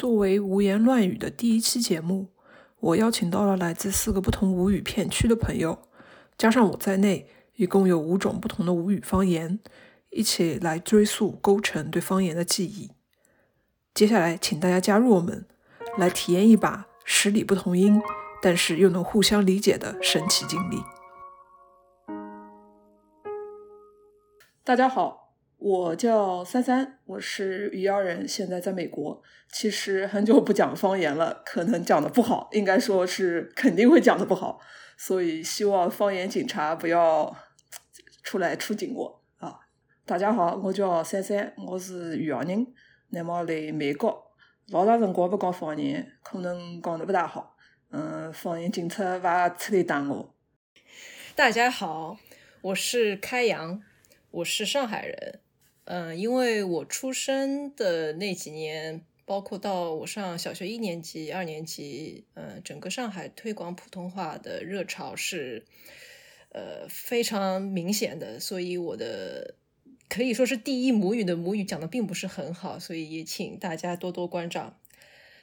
作为无言乱语的第一期节目，我邀请到了来自四个不同吴语片区的朋友，加上我在内，一共有五种不同的吴语方言，一起来追溯、勾陈对方言的记忆。接下来，请大家加入我们，来体验一把十里不同音，但是又能互相理解的神奇经历。大家好，我叫三三，我是余姚人，现在在美国。其实很久不讲方言了，可能讲的不好，应该说是肯定会讲的不好，所以希望方言警察不要出来出警我啊！大家好，我叫三三，我是余姚人，那么来美国老长辰光不讲方言，可能讲的不大好。嗯，方言警察勿出来打我。大家好，我是开阳，我是上海人。嗯，因为我出生的那几年。包括到我上小学一年级、二年级，嗯，整个上海推广普通话的热潮是，呃，非常明显的。所以我的可以说是第一母语的母语讲的并不是很好，所以也请大家多多关照。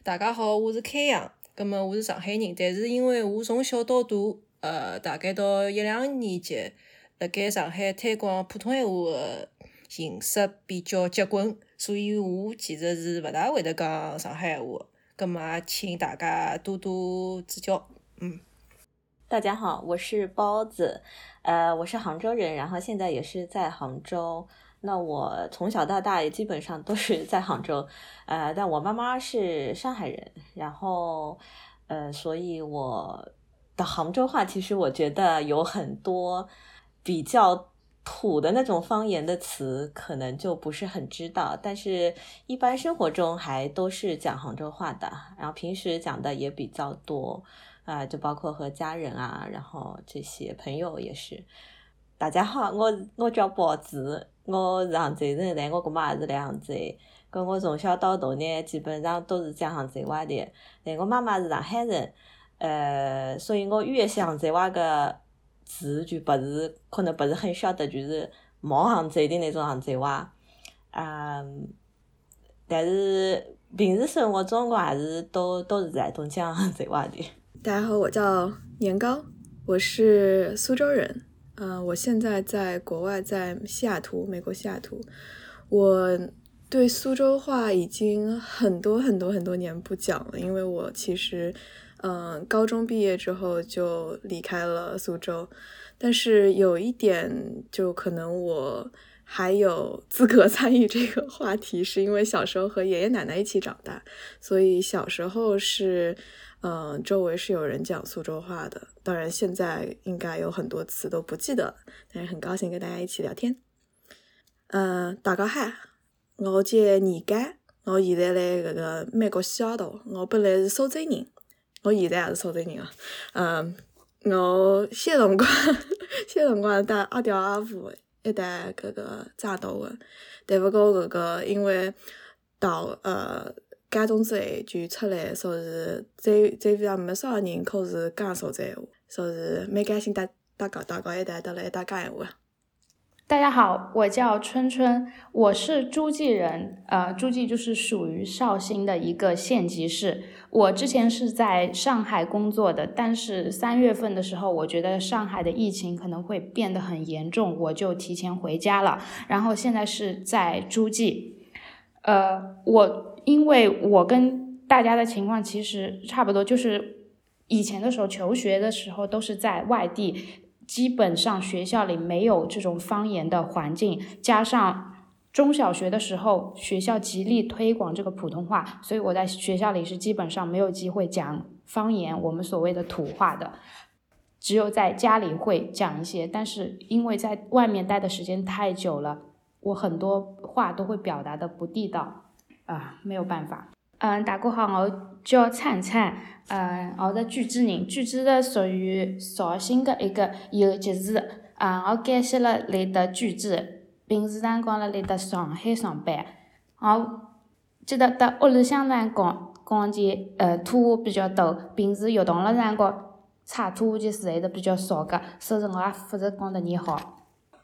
大家好，我是开阳，那么我是上海人，但是因为我从小到大，呃，大概到一两年级，辣盖上海推广普通话形式比较结棍。所以我其实是勿大会得讲上海话，葛末请大家多多指教。嗯，大家好，我是包子，呃，我是杭州人，然后现在也是在杭州。那我从小到大也基本上都是在杭州，呃，但我妈妈是上海人，然后呃，所以我的杭州话其实我觉得有很多比较。土的那种方言的词可能就不是很知道，但是一般生活中还都是讲杭州话的，然后平时讲的也比较多啊，就包括和家人啊，然后这些朋友也是。大家好，我我叫包子，我是杭州人，但我姑妈也是来杭州，跟我从小到大呢，基本上都是讲杭州话的，但我妈妈是上海人，呃，所以我越是杭州话个。字就不是，可能不是很晓得，就是毛杭州的那种杭州话，嗯，但是平时生活中我还是都都是在东讲杭州话的。大家好，我叫年糕，我是苏州人，嗯，我现在在国外，在西雅图，美国西雅图。我对苏州话已经很多很多很多年不讲了，因为我其实。嗯，高中毕业之后就离开了苏州，但是有一点，就可能我还有资格 参与这个话题，是因为小时候和爷爷奶奶一起长大，所以小时候是，嗯，周围是有人讲苏州话的。当然，现在应该有很多词都不记得了，但是很高兴跟大家一起聊天。嗯，大家好，我叫倪干，我现在在这个美国西雅图，我本来是苏州人。我现在也是苏州人啊，嗯，我小辰光小辰光带阿爹阿父一带搿个长大的，但勿过搿个因为到呃高中之后就出来说是再再也没少人口是讲苏州话，说是蛮开心大大家大家一代都来一道讲闲话。大家好，我叫春春，我是诸暨人，呃，诸暨就是属于绍兴的一个县级市。我之前是在上海工作的，但是三月份的时候，我觉得上海的疫情可能会变得很严重，我就提前回家了。然后现在是在诸暨，呃，我因为我跟大家的情况其实差不多，就是以前的时候求学的时候都是在外地。基本上学校里没有这种方言的环境，加上中小学的时候学校极力推广这个普通话，所以我在学校里是基本上没有机会讲方言，我们所谓的土话的，只有在家里会讲一些。但是因为在外面待的时间太久了，我很多话都会表达的不地道，啊，没有办法。嗯，大家好，我叫灿灿，嗯，我是巨资人，巨资的属于绍兴的一个游集市，嗯，我改写了来的巨资，平时辰光了来的上海上班，我记得在屋里向辰光讲起呃土话比较多，平时运动了辰光插土话件事还是比较少个，所以我也负责讲得你好。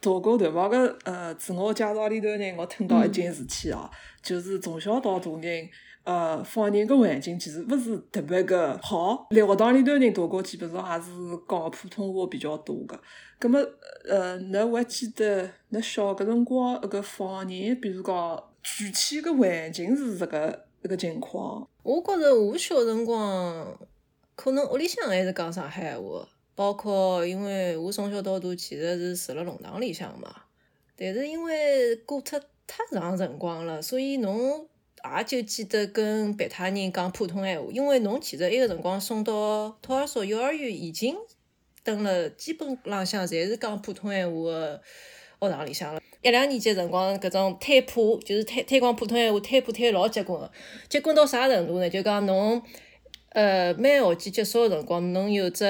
大哥大妈个呃自我介绍里头呢，我听到一件事体哦，就是从小到大呢。呃，方言个环境其实勿是特别个好。辣学堂里头人大概基本上还是讲普通话比较多个。葛末，呃，侬还记得侬小个辰光搿个方言，比如讲具体个环境是这个一个情况？我觉着我小辰光可能屋里向还是讲上海话，包括因为我从小到大其实是住辣弄堂里向嘛。但是因为过脱太长辰光了，所以侬。也就记得跟别他人讲普通闲话，因为侬其实埃个辰光送到托儿所、幼儿园已经等了，基本浪向侪是讲普通闲话个学堂里向了。一两年级辰光，搿种推普就是推推广普通闲话，推普推老结棍个，结棍到啥程度呢？就讲侬呃每学期结束个辰光，侬有只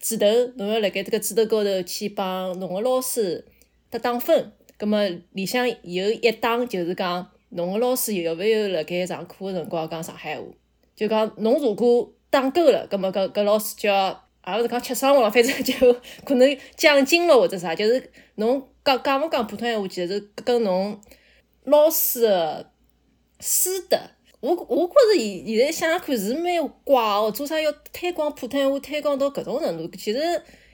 纸头，侬要辣盖迭个纸头高头去帮侬个老师打打分，葛末里向有一档就是讲。侬个老师有勿有辣盖上课个辰光讲上海话？就讲侬如果打够了，葛末搿搿老师就要，也勿是讲吃生活了，反正就可能奖金咯或者啥，就是侬讲讲勿讲普通闲话，其实跟侬老师个师德。我我觉着现现在想想看是蛮怪哦，做啥要推广普通话，推广到搿种程度？其实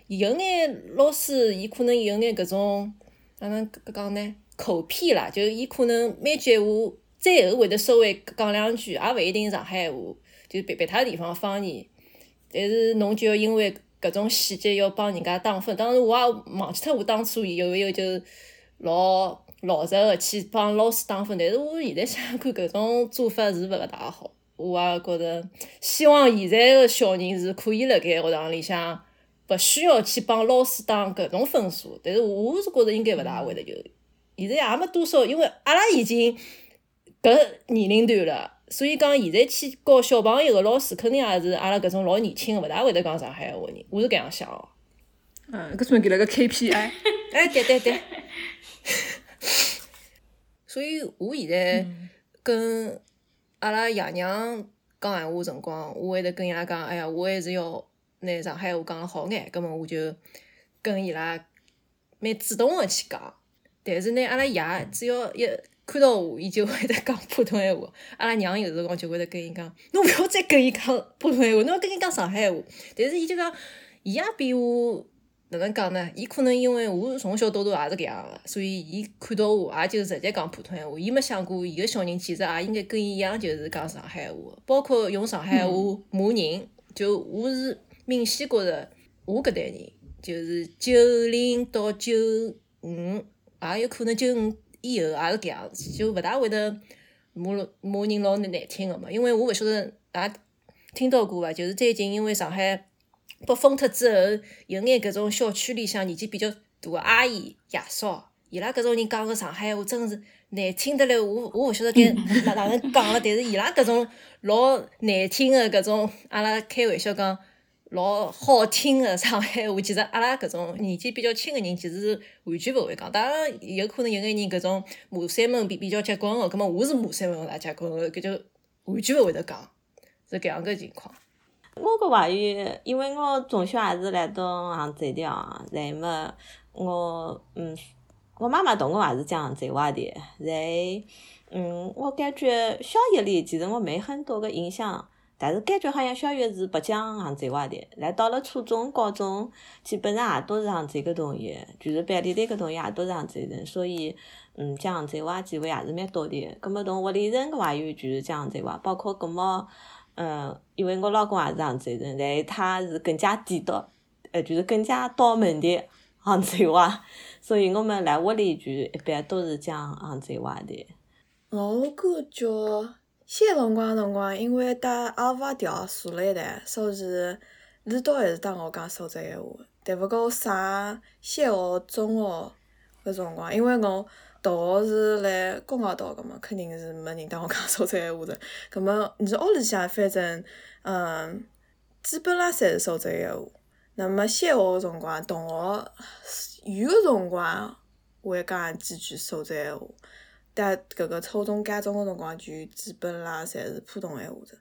有眼老师，伊可能有眼搿种哪能讲呢？口癖啦，就是伊可能每句话最后会得稍微讲两句，也勿一定上海话，就别别他地方方言。但是侬就要因为搿种细节要帮人家打分。当然我也忘记脱我当初有没有就老老实个去帮老师打分。但是我现在想想看，搿种做法是勿个大好。我也觉着，希望现在个小人是可以辣盖学堂里向勿需要去帮老师打搿种分数。但是我是觉着应该勿大会得就。现在也没多少，因为阿拉已经搿年龄段了，所以讲现在去教小朋友个老师，肯定也是阿拉搿种老年轻个，勿大会得讲上海话人。我是搿样想哦。嗯，搿算给了个 KPI。哎，对对对。所以我现在跟阿拉爷娘讲闲话辰光，我会得跟伊拉讲，哎呀，我还是要拿上海话讲了好眼，葛末我就跟伊拉蛮主动个去讲。但是呢，阿拉爷只要一看到我，伊就会得讲普通闲话。阿拉娘有辰光就会得跟伊讲，侬勿要再跟伊讲普通闲话，侬要跟伊讲上海话。但是伊就讲，伊也比我哪能讲呢？伊可能因为我从小到大也是搿样个，所以伊看到我也就直接讲普通闲话。伊没想过，伊个小人其实也应该跟伊一样，就是讲上海话，包括用上海话骂人。就我是明显觉着，我搿代人就是九零到九五。也有可能九五以后也是搿样子，就勿大会得骂骂人老难听个嘛。因为我勿晓得也听到过伐，就是最近因为上海被封脱之后，有眼搿种小区里向年纪比较大个阿姨爷叔，伊拉搿种人讲个上海话真是难听得来，我我勿晓得 该哪能讲个，但是伊拉搿种老难听个搿种，阿拉开玩笑讲。老好听个上海话，其实阿拉搿种年纪比较轻个人，其实是完全勿会讲。当然，有可能有眼人搿种骂三门比比较结棍个，葛末我是骂三门大结棍个，搿就完全勿会得讲，是搿样个情况。我个话语，因为我从小也是来到杭州的哦，然后么我嗯，我妈妈同我也是讲杭州话的，然后嗯，我感觉小学里其实我没很多个印象。但是感觉好像小学是不讲杭州话的，来到了初中、高中，基本上也都是杭州个同学，就是班里头个同学也都是杭州人，所以，嗯，讲杭州话机会也是蛮多的。葛末同屋里人个话语就是讲杭州话，包括葛末，嗯，因为我老公也是杭州人，然后他是更加地道，呃，就是更加道门的杭州话，所以我们来屋里就一般都是讲杭州话的。我感觉。小辰光辰光，因为带阿爸调坐了一台，所以是到还是带我讲苏州闲话。但勿过上小学、中学搿辰光，因为我大学是辣公校读个嘛，肯定是没人带我讲苏州闲话的。葛末你屋里向反正，嗯，基本上侪是苏州闲话。那么小学个辰光，同学有个辰光会讲几句苏州闲话。但搿个初中、高中个辰光，就基本上侪是普通闲话的。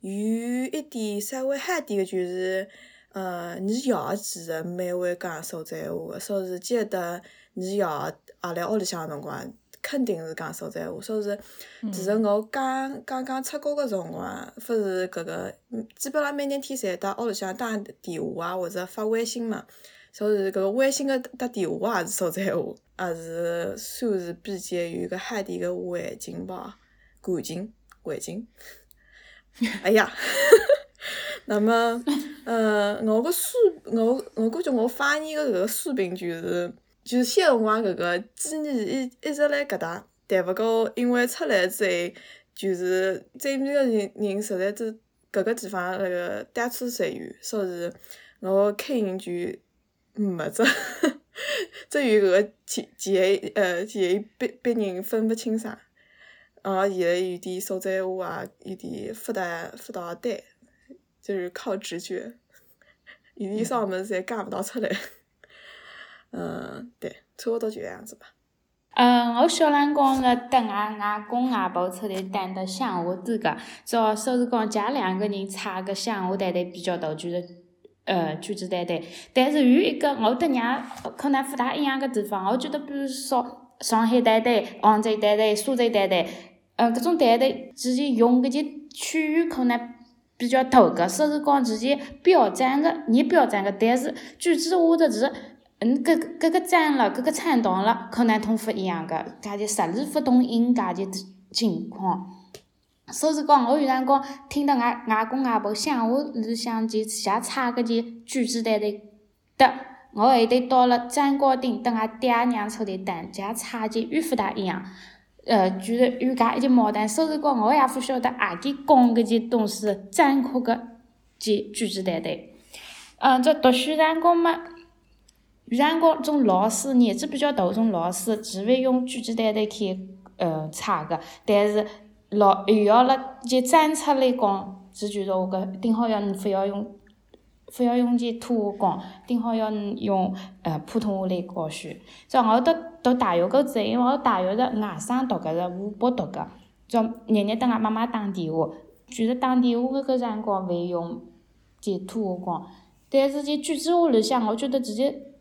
有一点稍微嗨点个，就是，呃，你爷其实蛮会讲苏州闲话个，所以记得你爷也辣屋里向个辰光肯定是讲苏州话。所以是，其实我刚刚刚出国个辰光，勿是搿个，基本上每天天侪到屋里向打电话啊，或者发微信嘛。所以搿个微信个打电话也是苏州话，也是算是比较有个海地个环境吧，环境环境。哎呀，那么，呃，我个书，我我感觉我发言个搿个书评就是，就是些辰光搿个记忆一一直辣搿搭，但勿过因为出来之后，就是周边个人人实在是搿个地方那个单词侪有，所以我口音就。没只，只有搿个前前呃前别别人分勿清爽，啊，现在有点苏州话啊，有点勿大勿大对，就是靠直觉，有点啥物事侪讲勿到出来，嗯，对，差勿多就搿样子吧。嗯，我小辰光辣等外外公外婆出来等的乡下多个，主要说是讲家两个人差个乡下团团比较大，就是。呃，简简单单，但是有一个我跟娘可能不大一样的地方，我觉得比如说上海团团、杭州团团、苏州团团，呃，搿种团团之间用搿些区域可能比较大个，所以讲之间标准的，你标准的，但是句子话的字，嗯，搿搿个站了，搿个颤动了，可能同不一样的，搿就实力不同音，搿就情况。所以讲，我有辰光听到外外公外婆乡下里向就写差搿件句子单的，的，我还得到了站高顶等俺爹娘出来等，加差件又勿大一样。呃，就是有搿一件矛盾。所以讲，我也勿晓得何里讲搿件东西正确个件句子单单。嗯，这读书辰光嘛，有辰光种老师年纪比较大种老师，只会用句子单单去呃查个，但是。老又要了就站出来讲，是就是我搿顶好要你非要用，非要用件土话讲，顶好要你用呃普通话来教书。就我读读大学个之后，因为我大学是外省读个，是湖北读个，就日日等俺妈妈打电话，就是打电话搿个辰光会用件土话讲，但是就句子话里向，我觉得直接。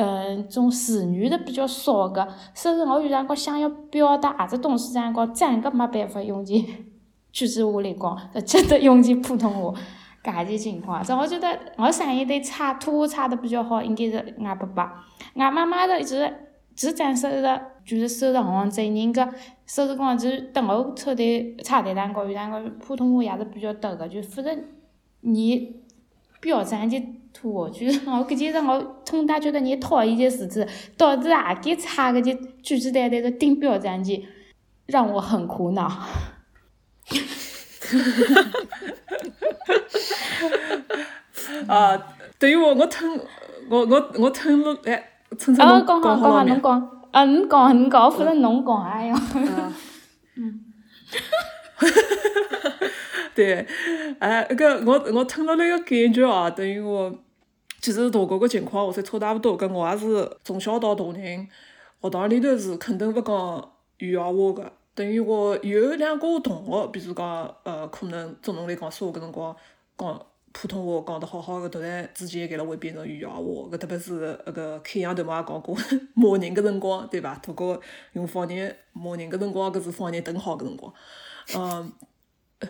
嗯，种词语是比较少个，所以我有辰光想要表达何只东西辰光，真个没办法用句句子话来讲，只得用句普通话，搿件情况。所以我觉得我上一代差土差的比较好，应该是俺爸爸，俺妈妈的就是只暂收入就是收入杭州人个收入光就是等我出头差的辰光，有辰光普通话也是比较多个，就反正你标准就。我就是我搿件事，我从大觉得你讨厌件事体，导致何个差搿件句子单单的顶标站件，让我很苦恼。哈哈哈哈哈！啊，等于我我听我我我听了哎，春春侬讲好了没？侬讲，啊，侬讲侬讲，反正侬讲，哎哟。嗯。哈哈哈哈！对，哎，搿我我听了那个感觉啊，等于我。其实大哥个情况和侪差大勿多，搿我也是从小到大人，学堂里头是肯定勿讲语言话个。等于我有两个同学，比如讲，呃，可能从侬来讲说话搿辰光讲普通话讲得好好个，突然之间搿了会变成语言话。搿特别是那个开阳头嘛也讲过，骂人个辰光，对伐？大哥用方言骂人个辰光，搿是方言等好个辰光。嗯，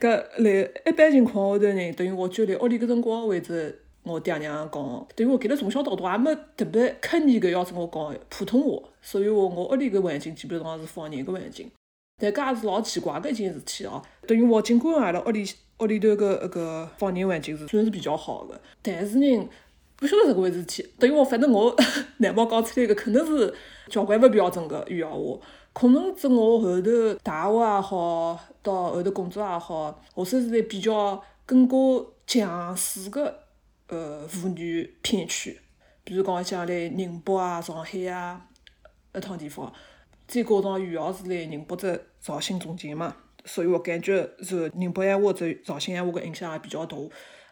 搿来一般情况下头呢，等于我就来屋里搿辰光为止。我爹娘讲，等于我跟了从小到大也没特别刻意个要跟我讲普通话，所以我我屋里个环境基本上是方言个环境。但搿也是老奇怪个一件事体哦。等于我尽管阿拉屋里屋里头个那个方言环境是算是比较好个，但是呢，不晓得这个回事体。等于我反正我难毛讲出来个肯定是交关勿标准个语言话。可能在我后头大学也好，到后头工作也好，我算是在比较更加强势个。呃，妇女片区，比如讲像来宁波啊、上海啊，一趟地方，再加上余姚是来宁波只绍兴中间嘛，所以我感觉受宁波闲话只绍兴闲话个影响也比较大。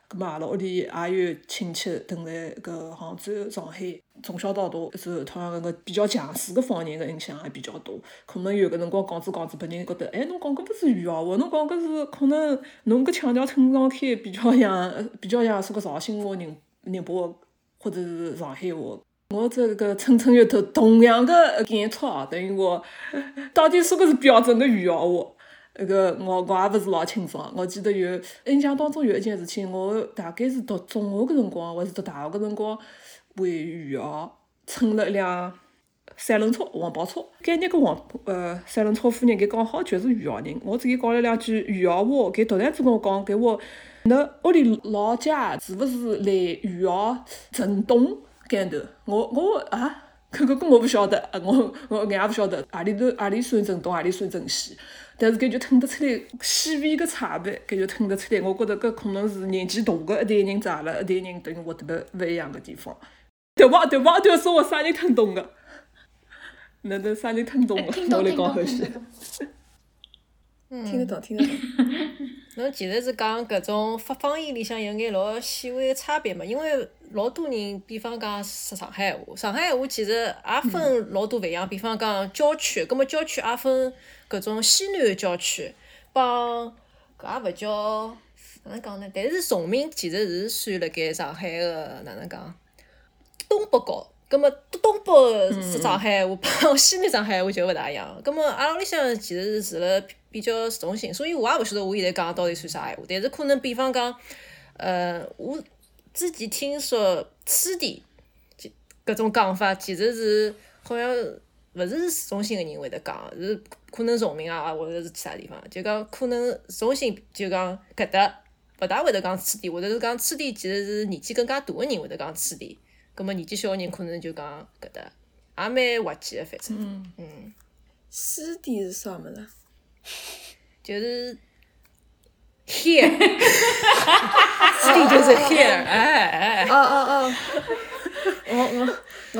葛末阿拉屋里也有亲戚等在搿杭州、上海，从小到大受同样搿个比较强势个方言个影响也比较多。可能有个辰光讲着讲着，别人觉得，哎，侬讲搿勿是余姚话，侬讲搿是可能侬搿腔调听上去比较像，比较像是个绍兴话、宁宁波话或者是上海话。我这个蹭蹭阅读同样的感触啊，等于我 到底说个是标准的余姚话。那个我我也勿是老清爽，我记得有印象当中有一件事体，我大概是读中学个辰光，还是读大学个辰光，为余姚乘了一辆三轮车，黄包车。搿日个黄呃三轮车夫人，搿刚好就是余姚人。我只伊讲了两句余姚话，搿突然之跟我讲，搿我，㑚屋里老家是勿是来余姚城东搿头？我我啊，搿个我勿晓得，我我眼也勿晓得何里头何里算城东，何里算城西。但是搿就听得出来细微个差别，搿就听得出来。我觉着搿可能是年纪大个一代人在阿拉一代人等于活得勿勿一样个地方。对伐？对伐？对说我啥人听懂个？哪能啥人听懂个？我来讲后戏。听得懂，听得懂。侬其实是讲搿种发方言里向有眼老细微个差别嘛？因为老多人，比方讲说上海话，上海话其实也分老多勿一样。比方讲郊区，葛末郊区也分搿种西南个郊区，帮搿也勿叫哪能讲呢？但是崇明其实是算辣盖上海个哪能讲东北角。葛末东北上海话帮西南上海话就勿大一样。葛末阿拉屋里向其实是住辣比较市中心，所以我也勿晓得我现在讲到底算啥闲话。但是可能比方讲，呃，我之前听说此地，搿种讲法其实是好像勿是市中心个人会得讲，是可能崇明啊或者是其他地方，就讲可能市中心就讲搿搭勿大会得讲此地，或者是讲此地其实是年纪更加大个人会得讲此地。葛末年纪小个人可能就讲搿搭，也蛮滑稽个，反正，嗯，西点是啥物事？就是 here，此地就是 here，哎哎，哦哦哦，我我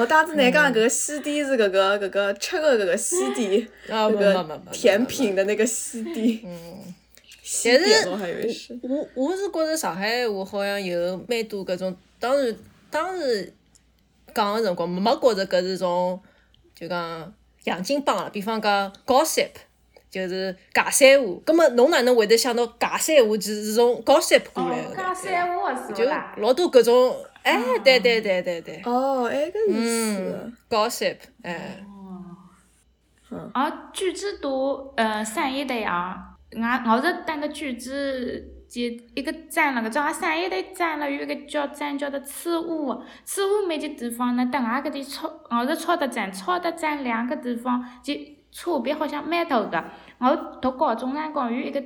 我当时来讲搿个西点是搿个搿个吃个搿个西点，啊没搿个甜品的那个西点。嗯，西但是点我还以为是。我我是觉着上海话好像有蛮多搿种，当然当时讲个辰光没觉着搿是种就讲洋泾浜了，比方讲 gossip。就是尬三胡，葛么侬哪能会得想到尬三胡就是从 gossip 过来哦，个讲呢？三话是就？老多搿种，哎，对对对对对，哦，哎，搿意嗯思。，gossip，哎，哦，句子多，呃，散一对啊，我我是等个句子就一个站了个，叫散一对站了，有一个叫站叫的次物，次物每个地方呢，等下搿点超，我是超的站，超的站两个地方就差别好像蛮大个。我读高中辰光有一个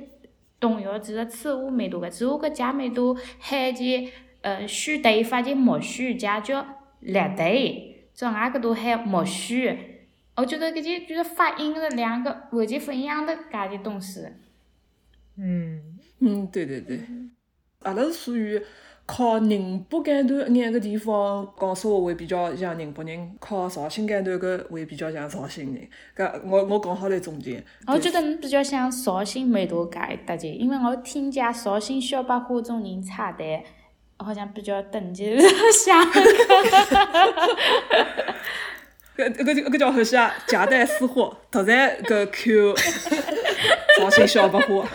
同学，其实次物蛮多个，只不过搿姐蛮多喊伊呃选对法就默许，加叫列对，叫俺搿度喊默许。我觉得搿些就是发音是两个完全不一样的搿些东西。嗯，嗯，对对对，阿拉是属于靠宁波搿段眼个地方讲说话会比较像宁波人，靠绍兴搿段个会比较像绍兴人。搿我我刚好来总结。我觉得你比较像绍兴蛮大介一搭界，因为我听见绍兴小百货中人插队，好像比较等级像。搿搿搿搿叫何西啊？夹带私货，突然搿 Q 绍兴小白话。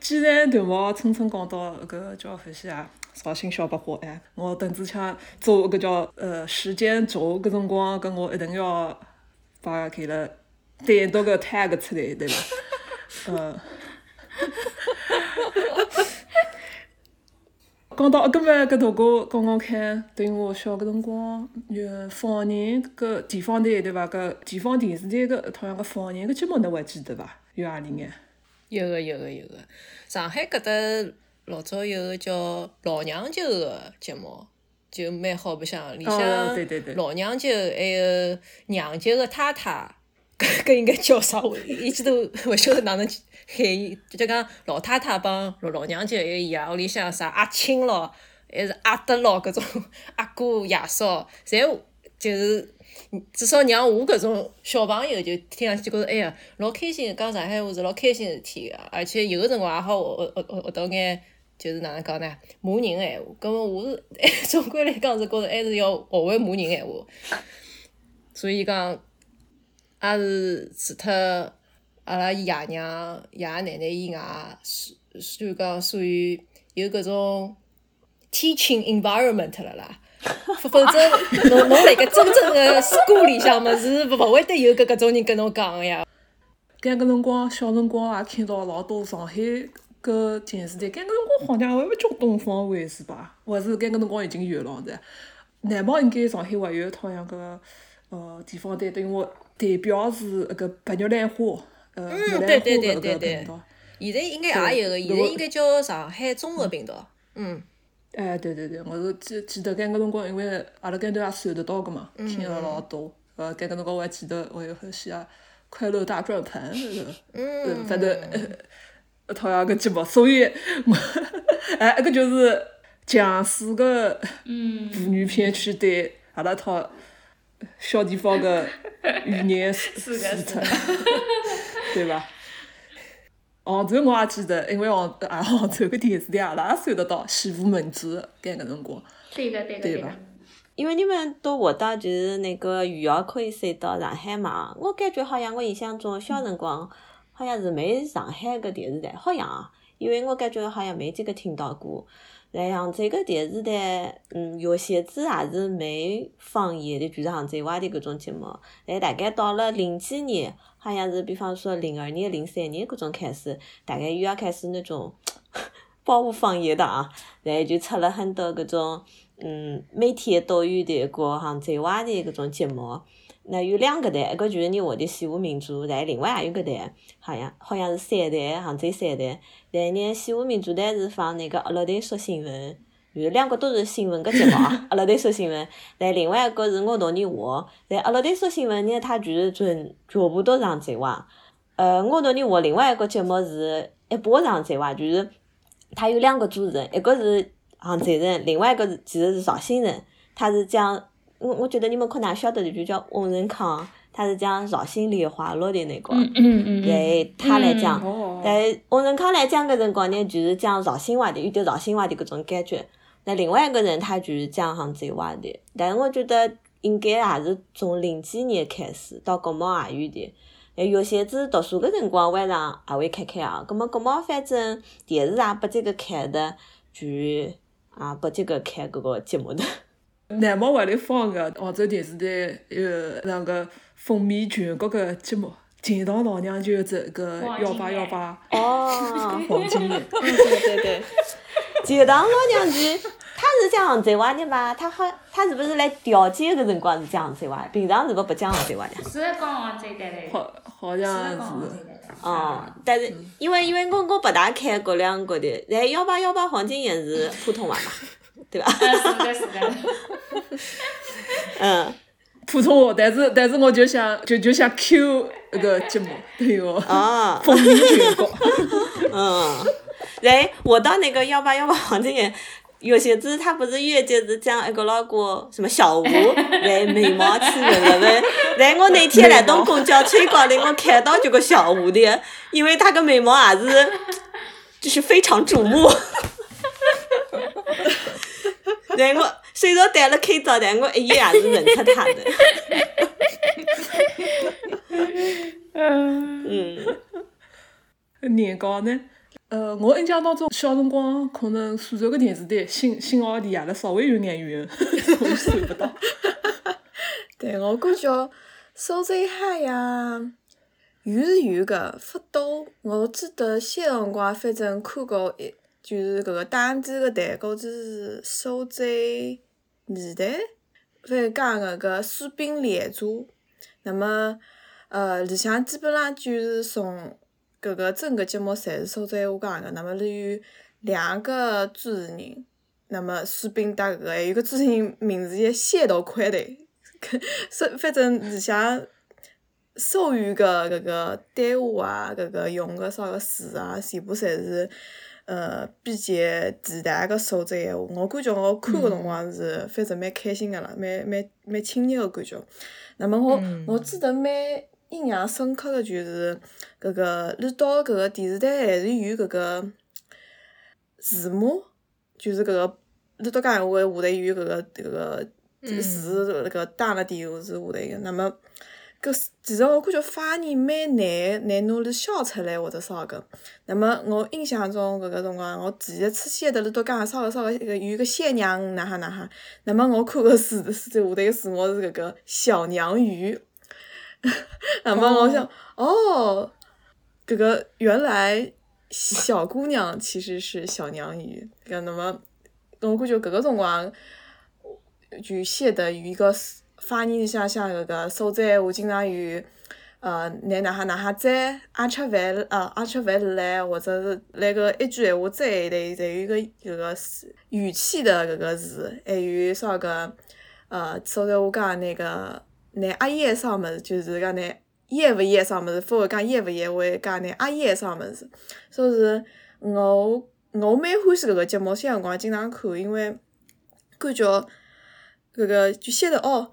既然头毛蹭蹭讲到搿叫何西啊？绍兴小白话，哎，我邓子强做搿叫呃时间轴搿辰光，搿我一定要把搿个单独个 tag 出来，对伐？呃。讲到搿么搿大哥讲讲看，等我小个辰光，有方言搿地方台对伐？搿地方电视台搿同样个方言搿节目侬还记得伐？有何里眼？有个有个有个，上海搿搭老早有个叫老娘舅个节目，就蛮好白相，里哦向老娘舅还有娘舅个太太，搿搿应该叫啥？我一记头勿晓得哪能喊伊，就讲老太太帮老老娘舅还有伊啊，屋里向啥阿亲咯，还是阿德咯，搿种阿哥爷叔，侪就是。至少让我搿种小朋友就听上去觉着，哎呀，老开心，讲上海话是老开心事体个，而且有个辰光也好学学学学到眼，就是哪能讲呢，骂人个闲话。葛末我是 总归来讲是觉着还是要学会骂人闲话。所以讲，也是除脱阿拉爷娘、爷奶奶以外，算算讲属于有搿种 teaching environment 了啦。否否则，侬侬辣盖真正的 school 里向么是勿会得有搿搿种人跟侬讲个呀。搿个辰光小辰光也看到老多上海搿电视台，搿个辰光好像还勿叫东方卫视吧？还是，搿个辰光已经有了的。南方应该上海还有一套像搿个呃地方台，等于我代表是搿个白玉兰花，呃玉兰花对对对搿对对个频道。现在应该也有个，现在应该叫上海综合频道。嗯，哎，对对对，我是记记得搿个辰光，因为阿拉搿头也算得到个嘛，听了老多。呃，搿个辰光我还记得我有欢喜啊，《快乐大转盘》搿个，嗯，反正呃一套样个节目，所以我 哎，搿就是强势个妇女片去对阿拉套小地方个语言输 是的出，对伐？杭州我也记得，因为杭啊杭州个电视台阿拉也算得到西湖明珠，该个辰光，对个对个个对吧。因为你们都活到就是那个余姚可以收到上海嘛，我感觉好像我印象中小辰光好像是没上海个电视台，好像，因为我感觉好像没几个听到过。然后这个电视台，嗯，有些子也是没放映的，就是杭州话的搿种节目。但大概到了零几年，好像是比方说零二年、零三年搿种开始，大概又要开始那种 保护放映的啊，然后就出了很多搿种。嗯，每天都有的过杭州话的搿种节目，那有两个台，一个就是你话的《西湖民族》，然后另外还有个台，好像好像是三台，杭州三台。然后呢，《西湖民族》台是放那个阿拉队说新闻，就是两个都是新闻个节目，阿拉队说新闻。然后另外一个是我同你话，然后阿拉队说新闻呢，它就是全全部都是杭州话。呃，我同你话另外一个节目是一把是杭州话，就是它有两个主持人，一个是。杭州人，另外一个其实是绍兴人，他是讲我我觉得你们可能晓得的，就叫翁仁康，他是讲绍兴莲花落的那个，嗯嗯嗯对他来讲，哦，但翁仁康来讲个辰光呢，就是讲绍兴话的，有点绍兴话的搿种感觉。那另外一个人他就是讲杭州话的，但是我觉得应该也是从零几年开始到国贸也有的。呃，有些子读书个辰光晚上也会看看啊，葛么国贸反正电视也拨这个看的，就啊拨这个看搿个节目的。南贸还来放个杭州电视台有那个风靡全国个节目，《钱塘老娘舅这个幺八幺八哦，黄金眼，嗯，对对对，钱塘老娘舅，他是讲杭州话的吧？他好，他是不是来调解个辰光是讲杭州话？平常是勿不讲杭州话的。是在讲杭州的，好好是像是。台的。哦，但是因为因为我我不大看搿两个的，然后幺八幺八黄金眼是普通话嘛，对吧？呃，是的，是的。嗯，普通话，但是但是我就想就就想 Q 那个节目，对哦，啊，风靡全国。嗯，然后我到那个幺八幺八黄金眼。有些子他不是月节是讲一个老哥什么小吴，来眉毛起纹了呗，然后我那天来到公交车高头，我看到这个小吴的，因为他个眉毛也是，就是非常瞩目。然后我虽然戴了口罩，但我一眼也是认出他的。嗯，年糕呢？呃，我印象当中，小辰光可能苏州个电视台信信号离阿拉稍微有眼远，所以算不到。对，我感觉苏州海呀，有是有个福岛，我记得小辰光反正看过一，就是搿个打击个台高头是苏州电台，反正讲搿个水兵连珠，那么呃里向基本上就是从搿个整个节目侪是苏州话讲个，那么里有两个主持人，那么水兵搭搿个，还有个主持人名字也谢头快队。是反正里向所有个搿个单话啊，搿个用个啥个词啊，全部侪是呃比较地道个苏州闲话。我感觉我看个辰光是反正蛮开心个啦，蛮蛮蛮亲热个感觉。那么我我记得蛮印象深刻个就是搿个绿岛搿个电视台还是有搿个字幕，就是搿个绿岛讲闲话下头有搿个搿个。这个字那个打了电话是下头个，那么搿其实我感觉发音蛮难难拿来消出来或者啥个。那么我印象中搿个辰光，我第一次写的辣都讲啥个啥个一个有个仙娘哪哈哪哈。那么我看个字是在下头个字幕是搿个小娘鱼。那么我想，哦，搿个原来小姑娘其实是小娘鱼。搿那么我感觉搿个辰光就写的有一个。发音里向像搿个所在闲话，经常有，呃，拿哪哈哪哈在，阿吃饭，呃，阿吃饭来，或者是来个一句闲话再一类，侪有个搿个语气的搿个字，还有啥个，呃，所在话讲那个，拿阿姨啥物事，就是讲拿噎勿噎啥物事，勿会讲噎勿噎，会讲拿阿姨啥物事，所以是我我蛮欢喜搿个节目，些辰光经常看，因为感觉搿个就写的哦。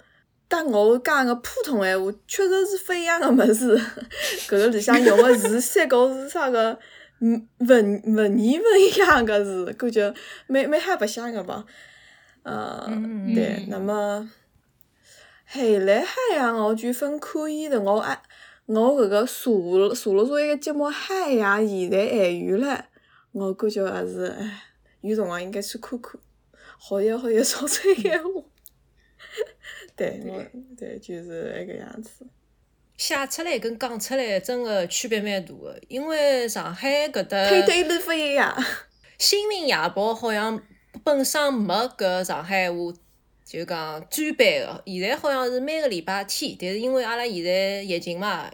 但我讲个普通闲话，确实是勿一样个物事。搿个里向用个字，三个是啥个？文文言文一样个字，感觉蛮蛮哈白相个吧。呃，对。那么后来海洋我就分可以的，我爱我搿个查了查了查一个节目海洋现在还有唻，我感觉还是唉，有辰光应该去看看，学一学一潮汕闲话。对，我对就是那个样子。写出来跟讲出来真个区别蛮大个，因为上海搿搭。配对率不一样。新民夜报好像本身没搿上海话，就讲专版个。现在好像是每个礼拜天，但是因为阿拉现在疫情嘛，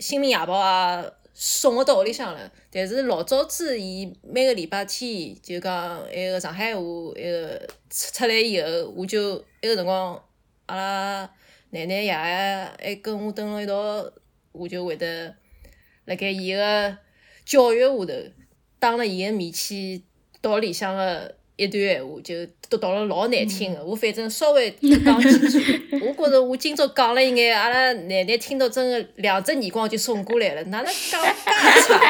新民夜报也送勿到屋里向了。但是老早子伊每个礼拜天就讲埃个上海话埃个出出来以后，我就埃个辰光。阿拉奶奶爷爷还跟我蹲辣一道，我就会得辣盖伊个教育下头，当了伊个面去读里向个一段闲话，就读到了老难听个。我反正稍微讲几句，我觉着我今朝讲了一眼，阿拉奶奶听到真个两只耳光就送过来了，哪能讲介差？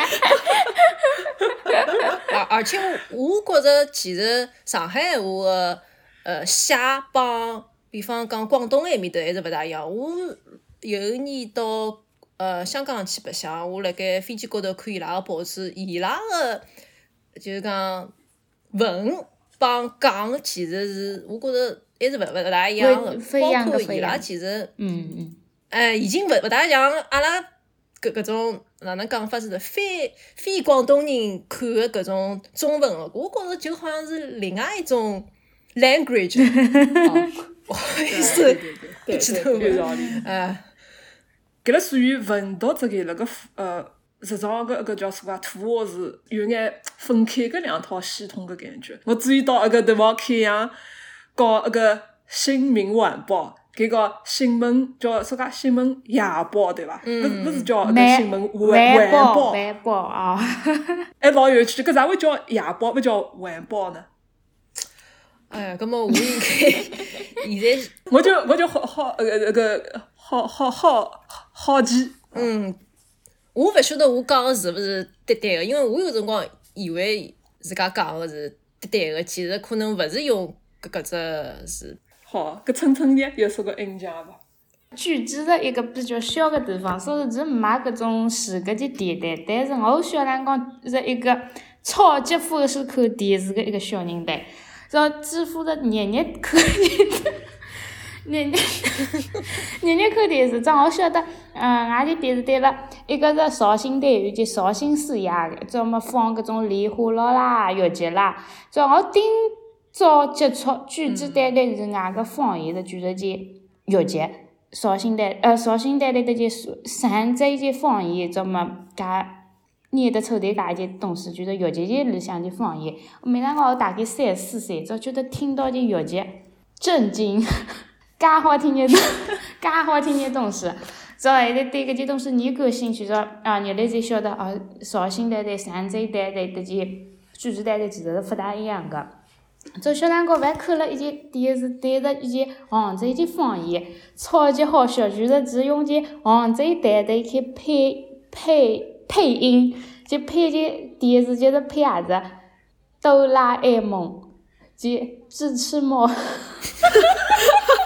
而而且我我觉着其实上海闲话个呃写帮。比方讲广东埃面搭还是勿大一样。我有一年到呃香港去白相，我辣盖飞机高头看伊拉个报纸，伊拉个就是讲文帮讲其实是我觉着还是勿勿大一样个。包括伊拉其实，嗯嗯，哎，已经勿勿大像阿拉搿搿种哪能讲法子的非非广东人看个搿种中文个，我觉着就好像是另外一种 language。不好意思，对对对，有道理。哎，搿个属于文读这个那个呃，日常个搿叫啥个土话是有眼分开个两套系统个感觉。我注意到一个地方，开阳搞一个《新民晚报》，搿个新闻叫啥个新闻夜报对伐？勿勿是叫个新闻晚报。晚报啊！还 老有趣，搿咋会叫夜报，勿叫晚报呢？哎，搿么我应该现在我就我就好好呃那个好好好好奇。嗯，我勿晓得我讲个是勿是对对个，因为我有辰光以为自家讲个是对对个，其实可能勿是用搿搿只字。好，搿蹭蹭的有啥个印象伐？举止的一个比较小个地方，所以是没搿种视觉的点的。但是我小辰光是一个超级欢喜看电视个一个小人唻。要几乎的日日看电视，日日日日看电视，正好晓得，嗯，外地电视台了，一个是绍兴台有集绍兴四亚个，专门放搿种莲花落啦、越剧啦，正好今朝接触举止单单是外个方言的剧集件越剧，绍兴台呃绍兴台的这些山寨些方言，专门加。念得出迭介件东西，就是越剧里向的方言。我每当我大概三四岁，只觉得听到的越剧，震惊，介好听的，介好听的东西。之后现在对搿些东西你感兴趣，之后啊，原来才晓得哦，绍兴台台、山寨台台这些句子台台其实是勿大一样个。做小辰光还看了一件电视，对着一件杭州的方言，超级好笑，就是只用件杭州台台去配配。配音就配的电视就是配啥子？哆啦 A 梦，及智齿猫，哈哈哈哈哈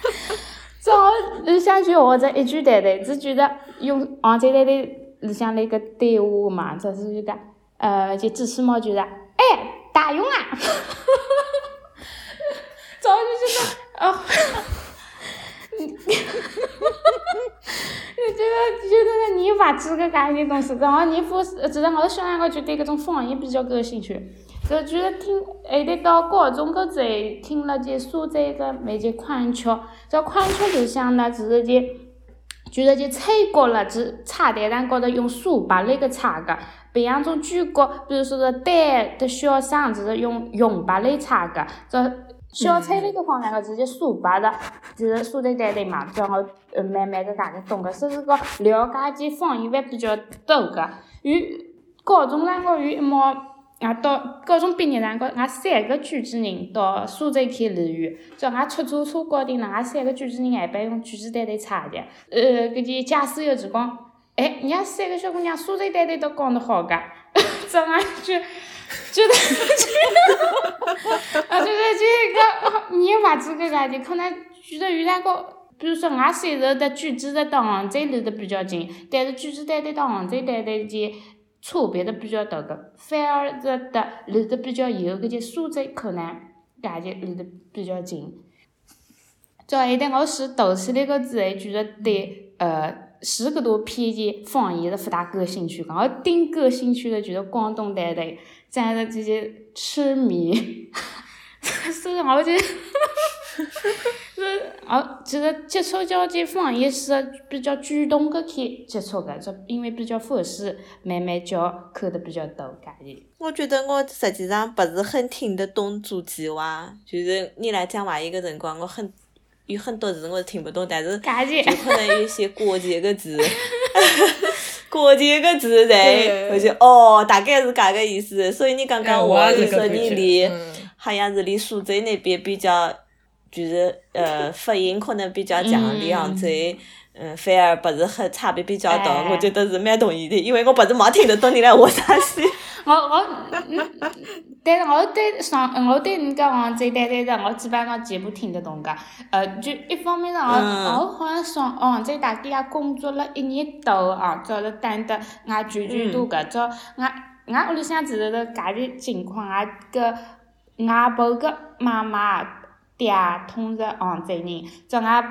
哈！早里向去学着一句对对，只觉得用杭州台台里向那个对话嘛，就是就讲，呃，就最起码就是，哎，大勇啊！早就觉得，啊，就觉得觉得你勿知搿介些东西，然后你副，其实我小两个就对搿种方言比较感兴趣。搿就是听，还得到高中搿才听了就苏州个每节昆曲，这昆曲里向呢，其实就，就是就吹角了，就彩台上高头用竖把那个踩个，别样种举角，比如说是单的小声，就是用用把来踩个，这小车那个方面个直接竖把的，就是苏州台台嘛，叫我呃慢慢个搿个懂个，所以讲了解起方言还比较多个，与高中辰光与一毛。俺到高中毕业辰光，俺三个卷子人到苏州去旅游，叫俺出租车搞定了，俺三个卷子人还被用卷子单单差的。呃，搿些驾驶员就讲，哎，人家三个小姑娘苏州单单都讲得好个，这俺就 觉得，啊，就是这个，你也勿知搿个的，可能觉得有两个，比如说俺虽然的卷子到杭州离得比较近，但是卷子单单到杭州单单就。差别的比较大个，反而是的离得比较远，搿些苏州可能感觉离得比较近。再一点，我是读起那个之后，觉得对呃十个多偏见方言是勿大感兴趣个，我顶感兴趣的就是广东台台，再是这些痴迷，所以我就。是，哦，其实接触交际方也是比较主动个去接触个，就因为比较欢喜，慢慢教看的比较多，感觉。我觉得我实际上不是很听得懂主机话，就是你来讲话一个辰光，我很有很多字我是听不懂，但是就可能有些关键个字，关键个字在，我就哦，大概是搿个意思。所以你刚刚我就说你离，好像是离苏州那边比较。就是呃，发音可能比较强，的杭州，嗯，反而不是很差别比较大。我觉得是蛮同意的，因为我不是没听得懂你来话啥西。我我，但是我对上，我对人家杭州待待的，我基本上全部听得懂噶。呃，就一方面上，我我好像上杭州大概也工作了一年多啊，做了单的俺舅舅多个，做俺俺屋里向其实是搿个情况啊，个外婆个妈妈。爹通是杭州人，做俺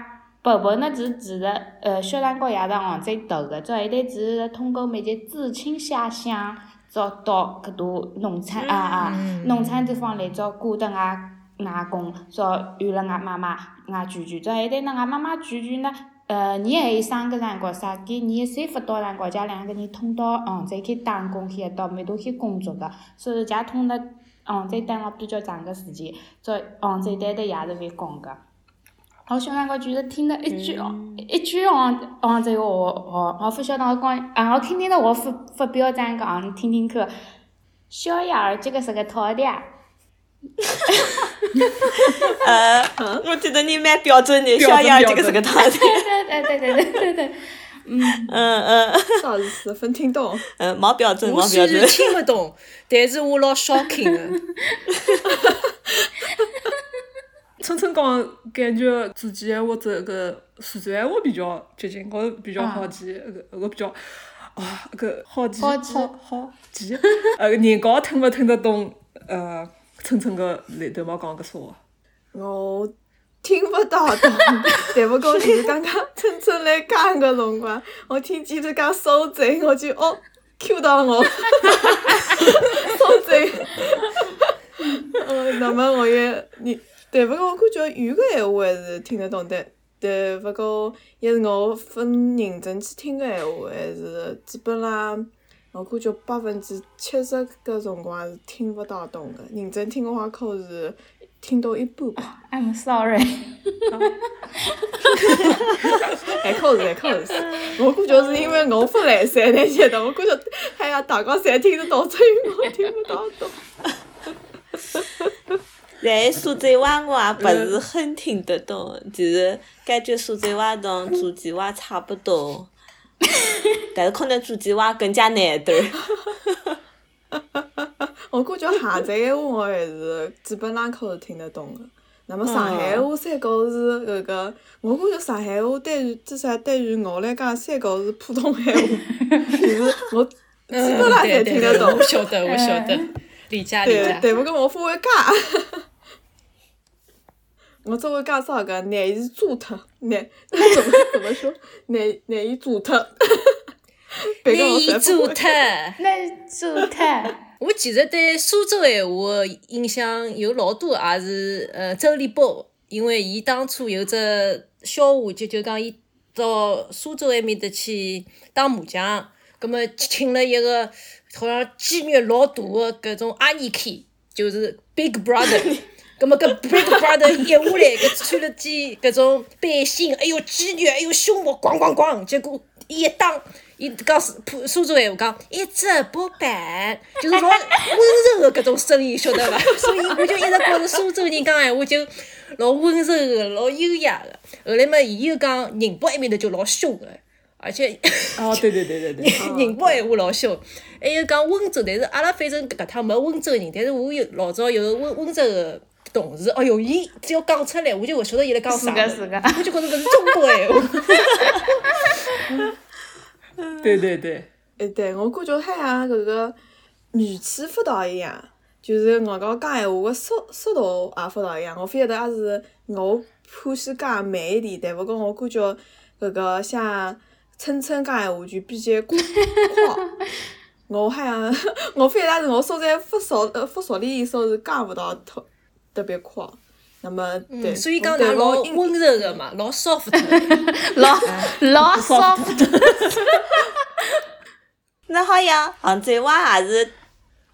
婆婆呢是其实呃小辰光也是杭州读个，做后头只是通过每节知青下乡，找到搿多农村啊啊农村地方来找顾得俺外公，找有了俺妈妈俺舅舅，做后头呢俺妈妈舅舅呢，呃年还有生个辰光啥，给年岁勿到辰光，家两个人通到杭州去打工去，到美度去工作个，所以家通了。杭州待了比较长个时间，在杭州待的也是会讲个。我小辰光就是听了一句哦，一句杭杭州话哦，我不晓得我讲，啊，我听听到我发发表这样讲，你听听看。小燕儿这个是个饕餮。呃，我觉得你蛮标准的，小燕儿这个是个饕餮。对对对对对对对。嗯嗯嗯，啥意思？分听懂？嗯，冇标准，冇标准。我听不懂，但是我老 shocking 的。春春讲感觉自己或者个四川话比较接近，我比较好记，个个比较啊个好记，好好记。呃，人家听勿听得懂？呃，春春个里头冇讲个说话。我。听不到的，但不过就是刚刚春春来讲个辰光，我听记者讲苏州，我就哦，Q 到我，苏州，嗯，那么我也你，但不过我感觉有个闲话还是听得懂的，但不过要是我分认真去听个闲话，还是基本上我感觉百分之七十个辰光是听勿大懂的，认真听个话可是。听到一半吧。I'm sorry。还可是还可是，我感觉是因为我不来三那些的，我感觉哎呀，大家侪听得懂，所以我听勿到懂。在苏州话我也不是很听得懂，其实感觉苏州话同诸暨话差不多，但是可能诸暨话更加难点儿。我感觉杭州话我还是基本上可以听得懂的，那么上海话三个是搿个，我感觉上海话对于至少对于我来讲，三个是普通闲话，就是我基嗯，本上侪听得懂我。晓得，我晓得，理解理对，解。对勿过我不会讲。我只会讲啥个，难以做脱，难怎么怎么说，难难以做脱。别个难以我侪不会做脱。那做特，我其实对苏州闲话印象有老多，也是呃周立波，因为伊当初有只笑话，就就讲伊到苏州埃面搭去打麻将，葛么请了一个好像肌肉老大的搿种阿尼克，就是 Big Brother。葛么搿 Big Brother 一下来，搿穿了件搿种背心，哎哟肌肉，哎哟胸部咣咣咣，结果伊一打，伊讲苏普苏州闲话讲一只波板，就是老温柔的搿种声音，晓得伐？所以我就一直觉着苏州人讲闲话就老温柔的，老优雅的。后来嘛，伊又讲宁波埃面头就老凶的，而且哦，对对对对对，宁波闲话老凶，还有讲温州，但是阿拉反正搿趟没温州人，但是我有老早有个温温州个同事，哎哟，伊只要讲出来，我就勿晓得伊辣讲啥，是个是个，我就觉着搿是中国闲话。对对对，哎，对，我感觉还像搿个语气发达一样，就是我讲讲闲话个速速度也发达一样。我勿晓得也是我欢喜讲慢一点，但勿过我感觉搿个像春春讲闲话就比较快。我好像我反正是我所在发熟呃发熟里时候是讲勿到特特别快。那么对，嗯，所以讲老温柔个嘛，老 soft 的。老老 soft，那好像杭州话也是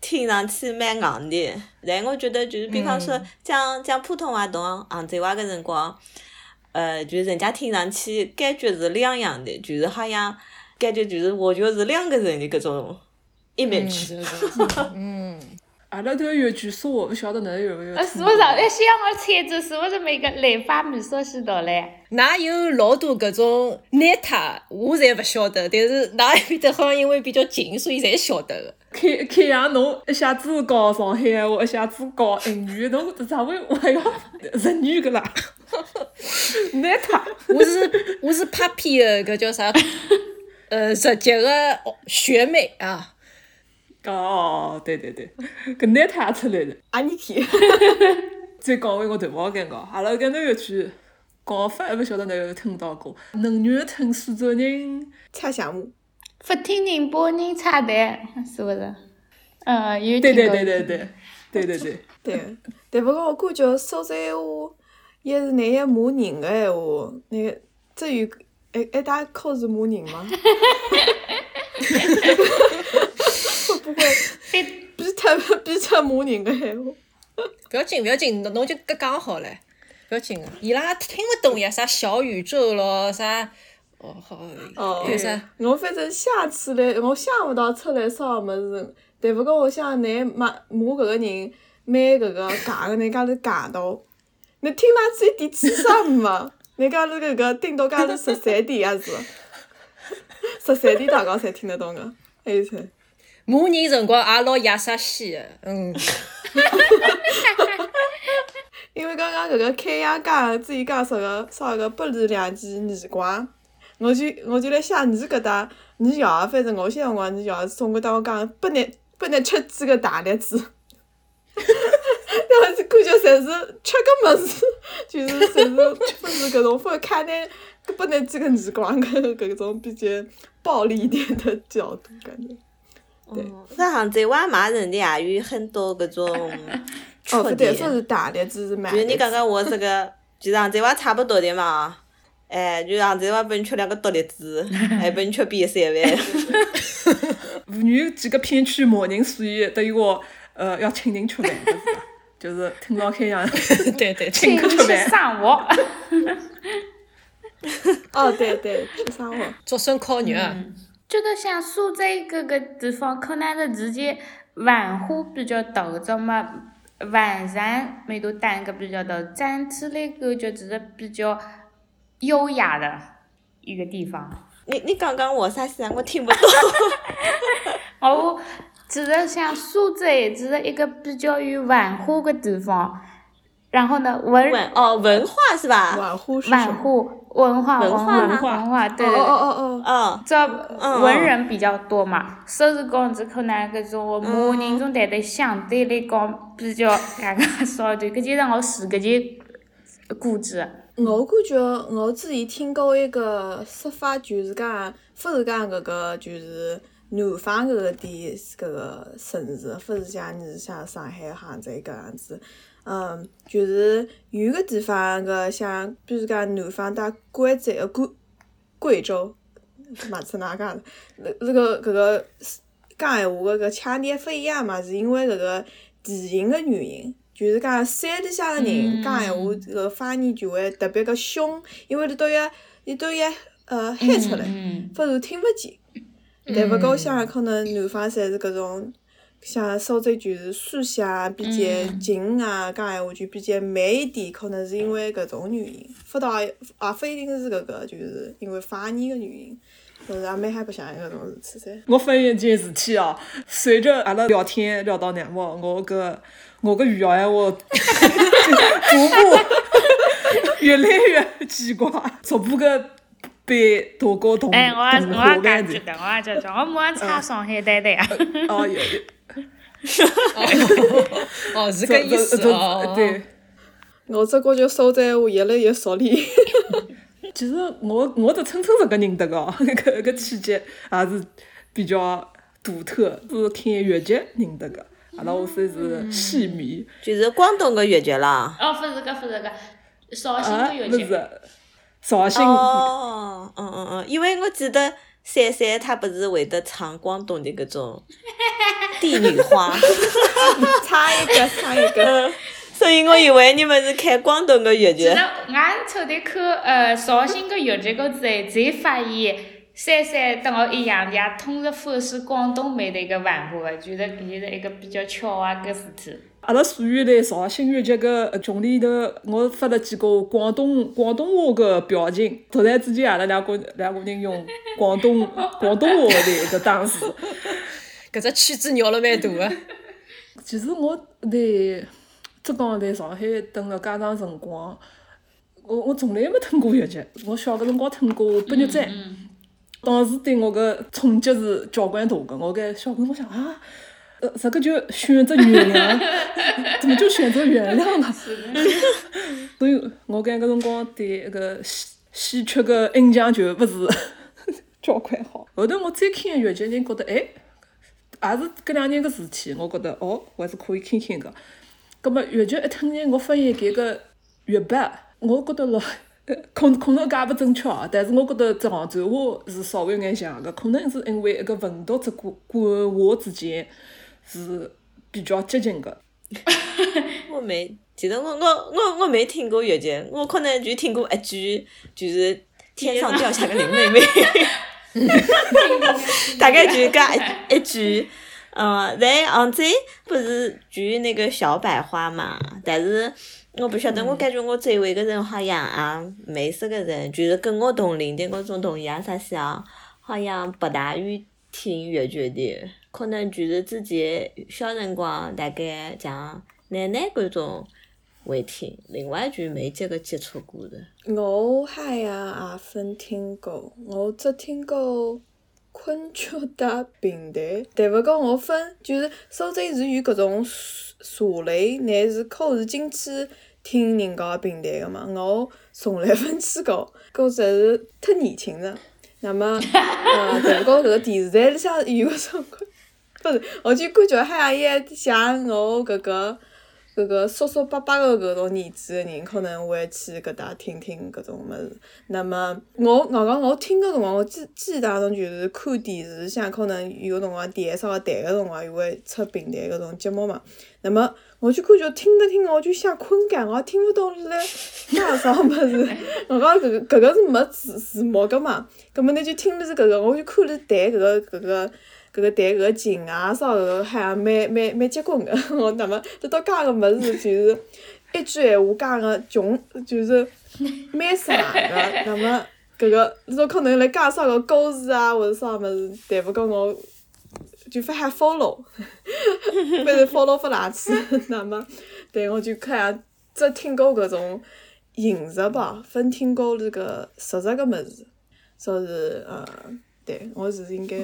听上去蛮硬的，但我觉得就是比方说讲讲普通话同杭州话个辰光，呃，就是人家听上去感觉是两样的，就是好像感觉就是完全是两个人的搿种嗯 image。嗯，阿拉迭个粤剧说，我勿晓得侬有没有是不是？哎，先让我猜着，是不是每个来发米说西道嘞？㑚有老多搿种 neta，我侪勿晓得，但是㑚埃面搭好像因为比较近，所以侪晓得个。开开阳侬一下子搞上海闲话，一下子搞英语，侬咋会还要日语个啦？难他。我是我是 Papi 的搿叫啥？呃，日籍个学妹啊。哦，对对对，搿难他也出来了。阿尼基，再讲回我头毛尴尬，阿拉搿能粤剧讲法还勿晓得侬有听到过，能源吞苏州人，猜项目。不听人把人插蛋，是勿是？呃，有对对对对对，对对对，对，但勿过我感觉苏州闲话，一是难以骂人个闲话，那个至于一一大口是骂人吗？会不会 非比特比特骂人的闲话？不要紧，不要紧，侬侬就搿讲好了，不要紧个，伊拉听勿懂呀，啥小宇宙咯，啥，哦好，哦啥？我反正想起来，我想勿到出来啥物事，但勿过我想㑚骂骂搿个人蛮搿个假个，人家是假到，你听上去一点智商也没，人家是搿个顶多讲是十三点也是，十三点大家侪听得懂个，还有啥？骂人辰光也老野撒西个，嗯，因为刚刚搿个开阳讲自己讲啥个啥个不离两记耳光，我就我就来想你搿搭你要反正我现在辰光你要送我当我讲不能不能吃几个大栗子，然后就感觉侪是吃个物事，就是侪是不是搿种会看那不能几个耳光搿搿种比较暴力一点的角度感觉。对嗯在杭州外骂人的也有很多搿种 哦，缺不对，说点。是大栗子是买就是你刚刚我这个，就是杭州话差不多的嘛。哎，就是杭州话拨你吃两个独立 子，还拨你吃边三饭。妇女几个片区骂人，所以等于我呃要请人吃饭？就是听老开阳，对对，请客吃去饭。哦，对对，吃生活。竹笋烤肉啊，觉得像苏州搿个地方，可能是之前文化比较多，种么晚上每度单个比较多，整体来感觉只是比较优雅的一个地方。你你刚刚我啥事啊？我听不懂。哦，只是像苏州，只是一个比较有文化的地方。然后呢，文文哦，文化是吧？晚户是什晚么？户文化文文化化文化，对对哦哦对。哦哦，哦，这嗯文人比较多嘛，所以讲这可能搿种嗯马人种对对相对来讲比较搿个少一点，搿就是我自家的估计。我感觉我之前听过一个说法，就是讲，勿是讲搿个就是南方搿个地搿个城市，勿是像你像上海、杭州搿样子。嗯，就是有个地方搿像，比如讲南方到贵州、呃贵贵州，马出哪讲？那那个搿个讲闲话个搿腔调勿一样嘛，是因为搿个地形个原因。就是讲山里向个人讲闲话，搿个方言就会特别个凶，因为伊都要伊都要呃喊出来，嗯，不然听勿见。但勿过像可能南方侪是搿种，像苏州就是思想比较嗯静啊，讲闲话就比较慢一点，可能是因为搿种原因，勿到也勿一定是搿个，就是因为方言个原因，就是也蛮害白相搿种事体噻。我发现一件事体哦，随着阿拉聊天聊到廿末，我个我个语言闲话逐步越来越奇怪，逐步个被大家同哎，我我也化感觉。感觉得，我也觉得，我马上插上海呆呆啊。哦，有有，哦，是这搿意思这哦。对。我只觉着苏州闲话越来越熟练。其实我我对春春这个认得个哦，搿搿契机也是比较独特，是听越剧认得个。阿拉屋算是戏迷就是广东个越剧啦。哦，勿是搿，勿是搿，绍兴啊，的越剧。绍兴哦，嗯嗯嗯，因为我记得珊珊她不是会得唱广东的搿种 帝女花，唱一个，唱一个。嗯，所以我以为你们是看广东个粤剧其实。俺抽的看呃绍兴个粤剧个才才发现，珊珊跟我一样，也同时欢喜广东妹的一个文化个，觉得搿就是一个比较巧啊个事体。阿拉属于辣绍兴越剧个群里头，我发了几个广东广东话个表情。突然之间，阿拉两个两个人用广东广东话来一个打字。搿只圈子绕了蛮大个。其实我在浙江在上海蹲了介长辰光，我我从来没听过越剧。我小个辰光听过《八月斋》，当时对我个冲击是交关大个。我搿小辰光想啊，呃，这个就选择原谅，怎么就选择原谅了？所以我搿个辰光对搿个戏戏曲个印象就勿是 交关好。后头我再看越剧，人觉得哎。也是搿两年个事体，我觉得哦，还是可以看看个。葛末越剧一听呢，我发现搿个粤白，我觉得老，可可能搿也勿正确哦，但是我觉得这杭州话是稍微有眼像个，可能是因为一个文读者管管话之间是比较接近个。我没，其实我我我我没听过越剧，我可能就听过一句，就是天上掉下个林妹妹，大概就是搿一一句。嗯，在杭州不是就那个小百花嘛，但是我不晓得，我感觉我周围个人好像啊没啥个人，就是跟我同龄的嗰种同样啥些啊，好像不大愿听越剧的，可能就是自己小辰光大概像奶奶搿种会听，另外就没这个接触过的。我好像也分听过，我只听过昆曲的平台，但勿过我分就是苏州是有搿种社社类，乃是考试进去听人家平台个嘛，我从来没去过，搿侪是忒年轻了。那么，呃，但勿过搿个电视台里向有搿种，不是，我就感觉好像也像我搿个。搿个叔叔伯伯个搿种年纪个人，可能会去搿搭听听搿种物事。那么我刚刚我听个辰光，我记记当中就是看电视，像可能有辰光电视上台个辰光，又会出平台搿种节目嘛。那么我就感觉听着听着，我就想困觉，我也听勿懂辣讲啥物事。我讲搿个搿个是没字字幕个嘛，葛末你就听的是搿个，我就看了台搿个搿个。搿个弹搿个琴啊，啥个好像蛮蛮蛮结棍个。我那么得到介个物事，就是一句闲话讲个穷，就是蛮啥个。那么搿个说可能来介绍个故事啊，或者啥物事，但勿过我就勿喊 follow，反正 follow 勿下去。那么，对我就看只听过搿种形式吧，分听过这个实质个物事，说是呃，对我是应该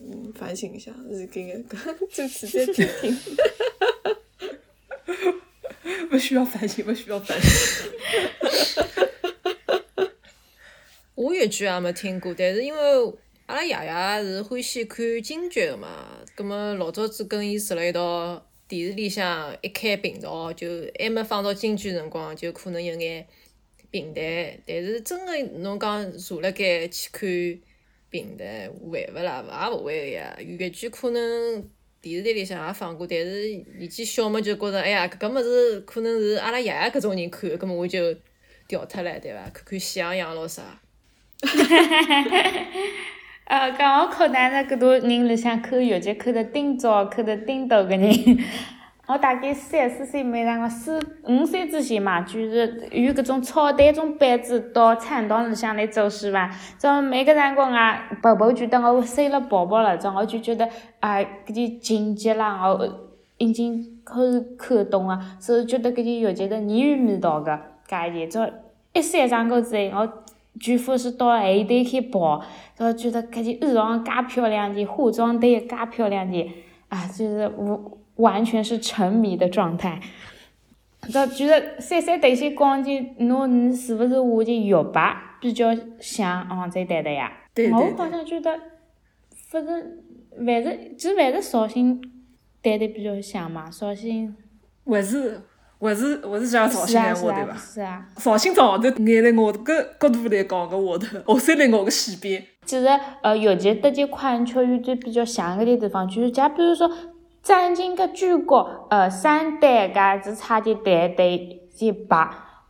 嗯反省一下，是应该 就直接听听。不需要反省，不需要反省。我粤剧也没听过，但是因为阿拉爷爷是欢喜看京剧的嘛，葛末老早子跟伊住辣一道，电视里向一开频道，就还没放到京剧辰光，就可能有眼平淡。但是真的侬讲坐辣盖去看平台，会勿啦？也勿会个呀。粤剧可能电视台里向也放过，但是年纪小嘛，就觉着哎呀，搿个物事可能是阿拉爷爷搿种人看，葛末我就调脱了，对伐？看看喜羊羊咯啥。呃，讲我靠，哪能搿多人里向看粤剧看得顶早、看得顶多个人？我大概三四岁没辰光，四五岁之前嘛，就是有搿种草台种班子到餐堂里向来做戏伐？种每个辰光啊，婆婆觉得我睡了宝宝了，种我就觉得啊，搿些情节啦，我已经可以看懂啊，所以觉得搿些粤剧是很有味道个，搿一种一散场过之后，我。全副是到后头去跑，然后觉得搿件衣裳介漂亮的，化妆队也介漂亮的，啊，就是我完全是沉迷的状态。就觉得三三对线光景，侬是勿是画的玉白比较像昂在对的呀？对对我好像觉得，反正还是就还是绍兴待的比较像嘛，绍兴。还是。还是还是讲绍兴闲话对伐？是啊。绍兴只号头眼辣我搿角度来讲搿话头，学山来我个西边。其实，呃，尤其搭件款曲有点比较像个点地方，就是假比如说，展厅个主角，呃，三代噶只差点对对一白，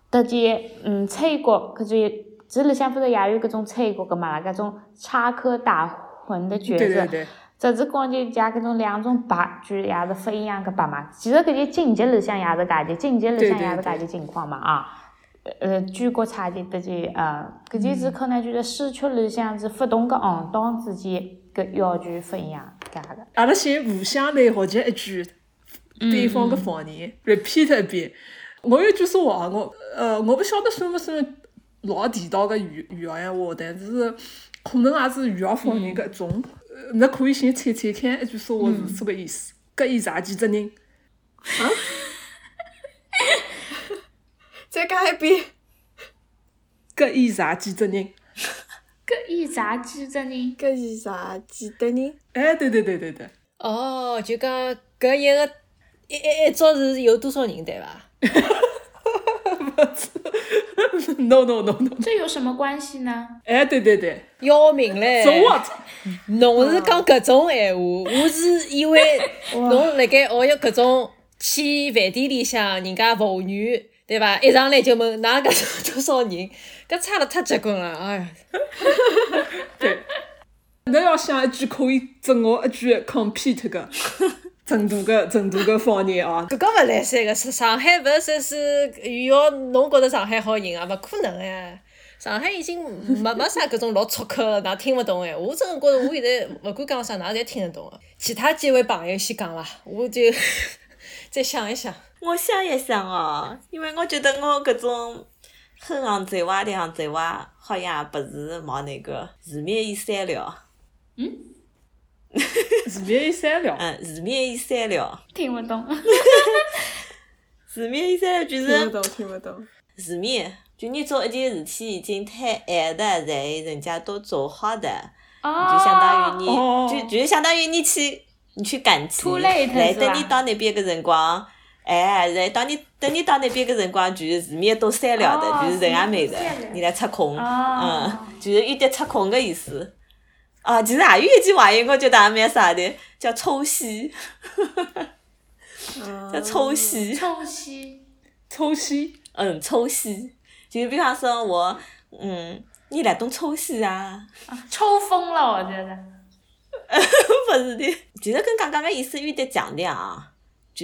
搭件嗯吹角，搿种这里向不是也有搿种吹角个嘛？搿种插科打诨的角色。对对对。只是讲就加搿种两种白，就也是勿一样个白嘛。其实搿些情节里向也是搿些，情节里向也是搿些情况嘛啊。呃，主角差的搭些呃，搿件是可能就是戏曲里向是不同个行当之间搿要求勿一样，搿个。阿拉先互相来学习一句对方个方言，repeat 一遍。我有句说话，我呃，我不晓得算勿算老地道个语语言闲话，但是可能也是语言方言个一种。那可以先猜猜看，一句说话是什么意思？搿伊啥几只人？啊？再讲一遍。搿伊啥几只人？搿伊啥几只人？搿伊啥几只人？哎，对对对对对。哦，就讲搿一个一一一组是有多少人对伐？No no no no，这有什么关系呢？哎，对对对，要命嘞！中我，侬是讲搿种闲话，我是以为 侬辣盖学习搿种去饭店里向人家服务员对伐？一上来就问㑚搿多少人，搿差了太结棍了，哎呀！对，侬要想一句可以整我一句 compete 个。成都个成都个方言哦，搿个勿来三个，上上海勿是说是要侬觉着上海好赢啊？勿可能哎！上海已经没没啥搿种老粗口个，㑚听勿懂哎！我真个觉着我现在勿管讲啥，㑚侪听得懂个。其他几位朋友先讲伐，我就 再想一想。我想一想哦，因为我觉得我搿种哼行贼话的行贼话，好像不是冇那个字面意思了。嗯。字面意思了。嗯，字面意思了。听不懂。字面意思了就是。听不懂，听不懂。字面，就你做一件事体已经太晚的，在人家都做好的，就相当于你，就就相当于你去，你去赶集，来等你到那边个辰光，哎，来当你等你到那边个辰光，就是字面都删了的，就是人也没的，你来插空，嗯，就是有点插空的意思。啊，其实还有一句话音，我觉得也蛮啥的，叫抽戏，叫抽戏。抽戏。抽戏。嗯，抽戏，就是比方说我，嗯，你来懂抽戏啊？抽风了，我觉得。不是的，其实跟刚刚个意思有点像的啊，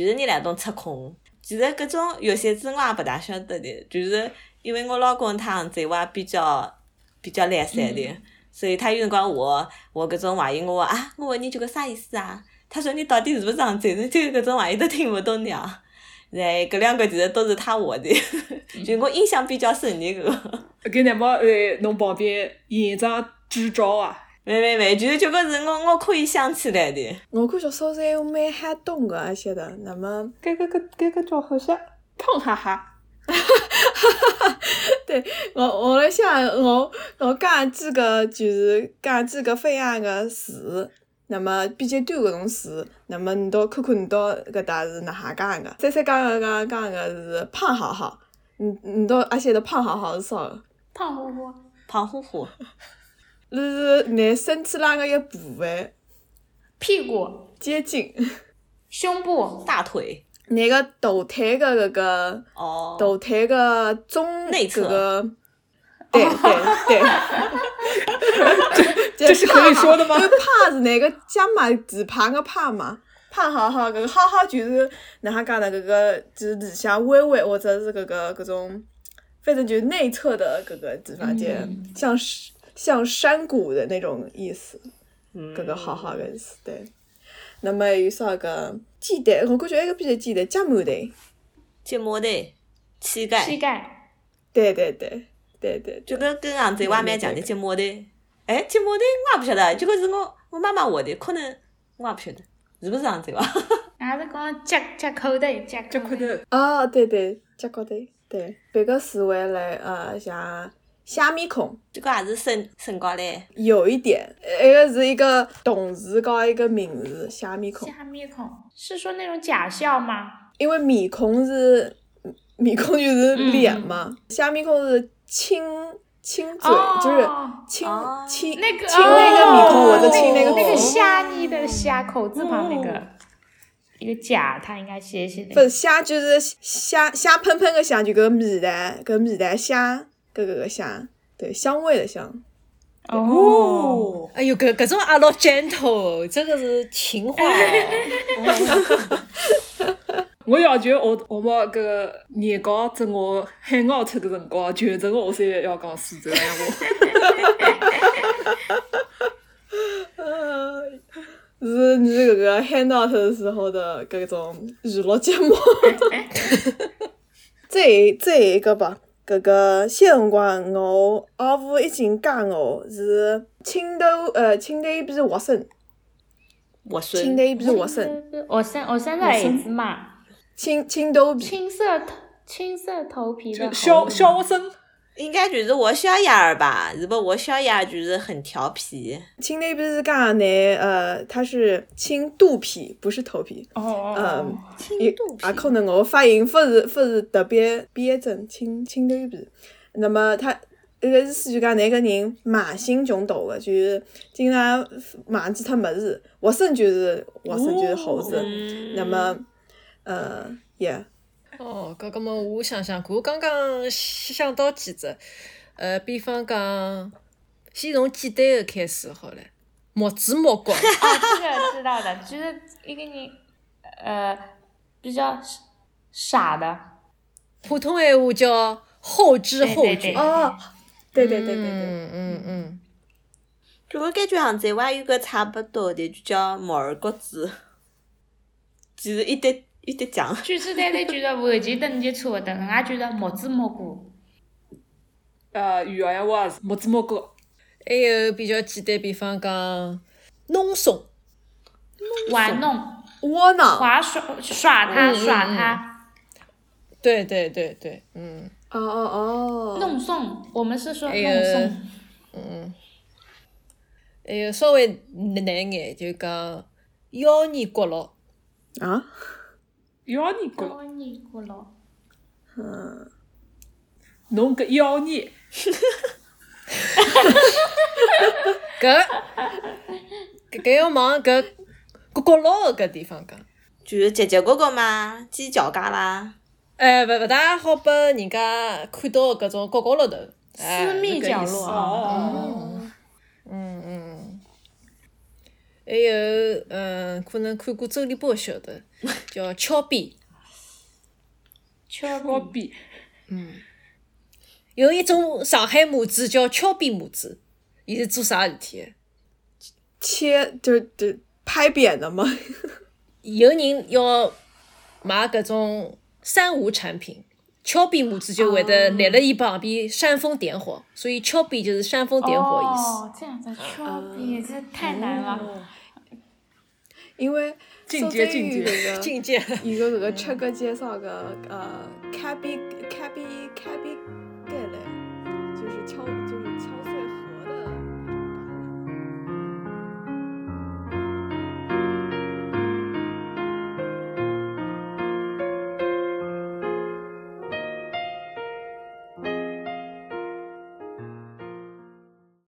就是你来懂插空。其实搿种有些字我也不大晓得的，就是因为我老公他这话比较比较懒散的。所以他有辰光我我搿种怀疑，我啊，我问你这个啥意思啊？他说你到底是不是上嘴？你听搿种怀疑都听勿懂的啊。对，搿两个其实都是他我的，就我印象比较深的搿个。搿乃末呃，侬旁边现场支招啊？没没没，就是这个是我我可以想起来的。我感觉烧菜有蛮海东个而且的，那么搿个搿搿个叫好像胖哈哈。哈哈哈对我我辣想我我讲几个就是讲几个非常个词，那么比较短搿种词，那么你到看看你到搿搭是哪哈讲个？三三讲个讲讲个是胖哈哈，你你到而且的胖哈哈是啥个？胖乎乎，胖乎乎，是拿身体浪个一部分屁股、接近，胸部、大腿。那个大腿个搿个哦。大腿个中内侧搿个，对对对，这是可以说的吗 因为胖是那个加嘛字旁个胖嘛，胖好好，搿个好好就是哪哈讲呢？搿个就是里向微微或者是搿个搿种，反正就是内侧的搿个地方就像是像山谷的那种意思，搿个好好个意思对。那么还有啥个鸡蛋？我感觉还个比较简单，夹馒头。睫毛腿、膝盖膝盖，盖，对对对对对，就跟跟杭州话蛮像的睫毛腿。哎，睫毛腿我也不晓得，这个是我我妈妈学的，可能我也不晓得是不是杭州话。俺是讲夹夹口袋，夹口袋。这块头哦，对对，夹高头，对，别个词汇来呃，像虾米孔，这个也是身身高嘞。有一点，一个是一个动词高一个名词，虾米孔，虾米孔。是说那种假笑吗？因为面孔是面孔就是脸嘛，虾米孔是亲亲嘴，就是哦亲哦。亲那个亲那个面孔哦。或者亲那个那个，虾米的虾口字旁那个一个假，它应该写写的。不是虾就是虾虾喷喷的虾，就搿米蛋搿米蛋虾搿搿个香，对，香味的香。哦，哦，哎哟，各各种阿拉 gentle，这个是情话哦。我要求我我们搿个年糕整我海 out 个辰光，全程我侪要讲苏州闲话。呃，是你搿个 hand out 的时候的各种娱乐节目。再再一个吧，搿个小辰光我阿父已经讲我是青头呃青头皮活生，我青孙头皮活生，活生活生的孩子嘛，青青头皮，青色头青色头皮的小小学生，应该就是我小爷儿吧？是不？我小丫儿就是很调皮。青头皮是讲呢呃，他是青肚皮，不是头皮。哦哦嗯哦，也肚皮也可能我发音不是不是特别标准，青青头皮。那么他那个意思就讲那个人慢性穷大的，就是经常忘记脱物事。学生就是学生就是猴子。嗯那么呃也哦，搿个么我想想看，我刚刚想到几只，呃，比方讲，先从简单的开始好了，墨子木角，啊，这个知道的，就是一个人呃比较傻的，普通闲话叫后知后觉。对对对哦，对。对对对对，嗯嗯嗯，就我感觉杭州话有个差不多的，就叫毛儿角子，其实一点一点讲。句子对对句的完全等级差勿多，我也觉得木子木果。呃，语言话是木子木角，还有比较简单，比方讲弄怂，玩弄、窝囊。耍耍耍他、耍嗯他、对对对对，嗯哦哦哦。弄怂，我们是说弄怂。嗯，还有稍微难眼，就讲妖孽角落，啊？妖孽角，高你过了，嗯。侬搿妖孽，搿搿搿要往搿搿角落搿地方讲。就是结结角角嘛，犄角旮旯。哎，勿勿大好拨人家看到搿种角角落头，哎私密角落啊。哦，嗯嗯，还有嗯，可能看过周立波晓得，叫敲 边。丘我比比有一种上海模子叫敲边模子，伊是做啥事体的？切就就拍扁的吗？有人要买搿种三无产品。峭壁母子就会得立了伊旁边煽风点火，所以丘比就是煽风点火意思。哦，这样子，峭壁这太难了。因为进阶进阶这个境界一个搿个吃个介绍个呃 Cabbie